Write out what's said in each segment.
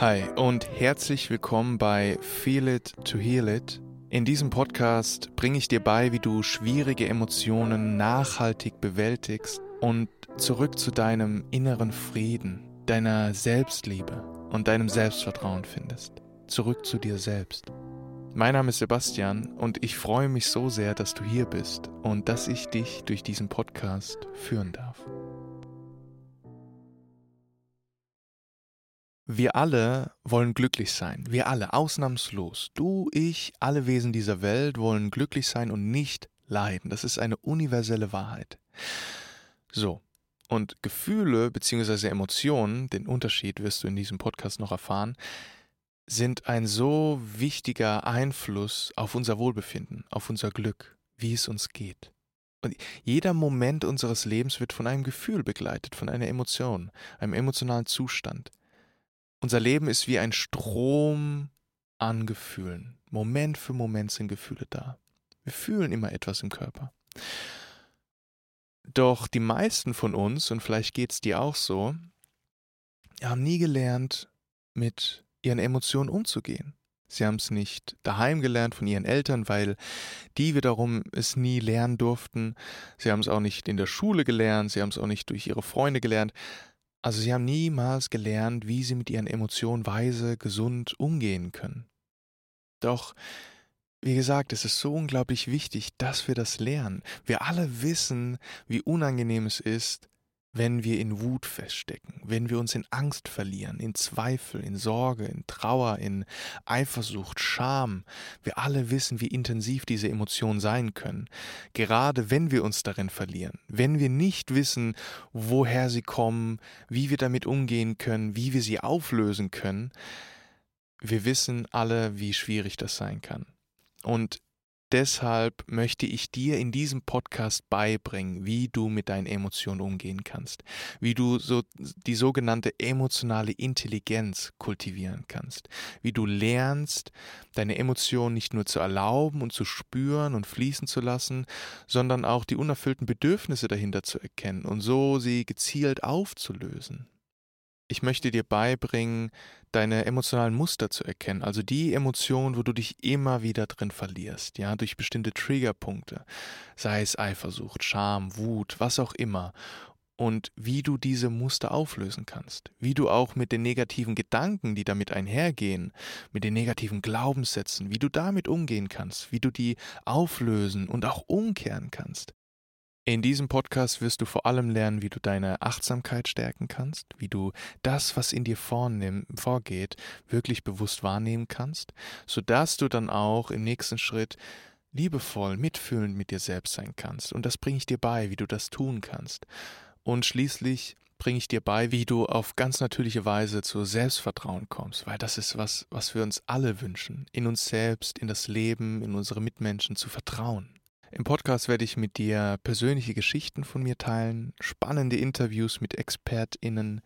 Hi und herzlich willkommen bei Feel It to Heal It. In diesem Podcast bringe ich dir bei, wie du schwierige Emotionen nachhaltig bewältigst und zurück zu deinem inneren Frieden, deiner Selbstliebe und deinem Selbstvertrauen findest. Zurück zu dir selbst. Mein Name ist Sebastian und ich freue mich so sehr, dass du hier bist und dass ich dich durch diesen Podcast führen darf. Wir alle wollen glücklich sein. Wir alle, ausnahmslos. Du, ich, alle Wesen dieser Welt wollen glücklich sein und nicht leiden. Das ist eine universelle Wahrheit. So. Und Gefühle bzw. Emotionen, den Unterschied wirst du in diesem Podcast noch erfahren, sind ein so wichtiger Einfluss auf unser Wohlbefinden, auf unser Glück, wie es uns geht. Und jeder Moment unseres Lebens wird von einem Gefühl begleitet, von einer Emotion, einem emotionalen Zustand. Unser Leben ist wie ein Strom an Gefühlen. Moment für Moment sind Gefühle da. Wir fühlen immer etwas im Körper. Doch die meisten von uns, und vielleicht geht es dir auch so, haben nie gelernt, mit ihren Emotionen umzugehen. Sie haben es nicht daheim gelernt von ihren Eltern, weil die wiederum es nie lernen durften. Sie haben es auch nicht in der Schule gelernt, sie haben es auch nicht durch ihre Freunde gelernt. Also sie haben niemals gelernt, wie sie mit ihren Emotionen weise, gesund umgehen können. Doch, wie gesagt, es ist so unglaublich wichtig, dass wir das lernen. Wir alle wissen, wie unangenehm es ist, wenn wir in Wut feststecken, wenn wir uns in Angst verlieren, in Zweifel, in Sorge, in Trauer, in Eifersucht, Scham. Wir alle wissen, wie intensiv diese Emotionen sein können, gerade wenn wir uns darin verlieren, wenn wir nicht wissen, woher sie kommen, wie wir damit umgehen können, wie wir sie auflösen können. Wir wissen alle, wie schwierig das sein kann. Und Deshalb möchte ich dir in diesem Podcast beibringen, wie du mit deinen Emotionen umgehen kannst, wie du so die sogenannte emotionale Intelligenz kultivieren kannst, wie du lernst, deine Emotionen nicht nur zu erlauben und zu spüren und fließen zu lassen, sondern auch die unerfüllten Bedürfnisse dahinter zu erkennen und so sie gezielt aufzulösen. Ich möchte dir beibringen, deine emotionalen Muster zu erkennen, also die Emotionen, wo du dich immer wieder drin verlierst, ja, durch bestimmte Triggerpunkte, sei es Eifersucht, Scham, Wut, was auch immer, und wie du diese Muster auflösen kannst, wie du auch mit den negativen Gedanken, die damit einhergehen, mit den negativen Glaubenssätzen, wie du damit umgehen kannst, wie du die auflösen und auch umkehren kannst. In diesem Podcast wirst du vor allem lernen, wie du deine Achtsamkeit stärken kannst, wie du das, was in dir vornehm, vorgeht, wirklich bewusst wahrnehmen kannst, sodass du dann auch im nächsten Schritt liebevoll, mitfühlend mit dir selbst sein kannst. Und das bringe ich dir bei, wie du das tun kannst. Und schließlich bringe ich dir bei, wie du auf ganz natürliche Weise zu Selbstvertrauen kommst, weil das ist was, was wir uns alle wünschen, in uns selbst, in das Leben, in unsere Mitmenschen zu vertrauen. Im Podcast werde ich mit dir persönliche Geschichten von mir teilen, spannende Interviews mit ExpertInnen,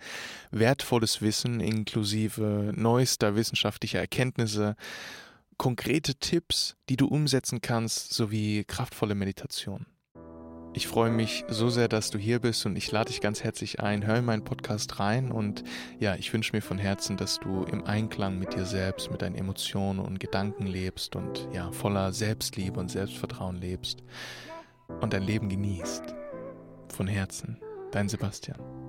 wertvolles Wissen inklusive neuester wissenschaftlicher Erkenntnisse, konkrete Tipps, die du umsetzen kannst, sowie kraftvolle Meditation. Ich freue mich so sehr, dass du hier bist und ich lade dich ganz herzlich ein. Hör in meinen Podcast rein und ja, ich wünsche mir von Herzen, dass du im Einklang mit dir selbst, mit deinen Emotionen und Gedanken lebst und ja, voller Selbstliebe und Selbstvertrauen lebst und dein Leben genießt. Von Herzen, dein Sebastian.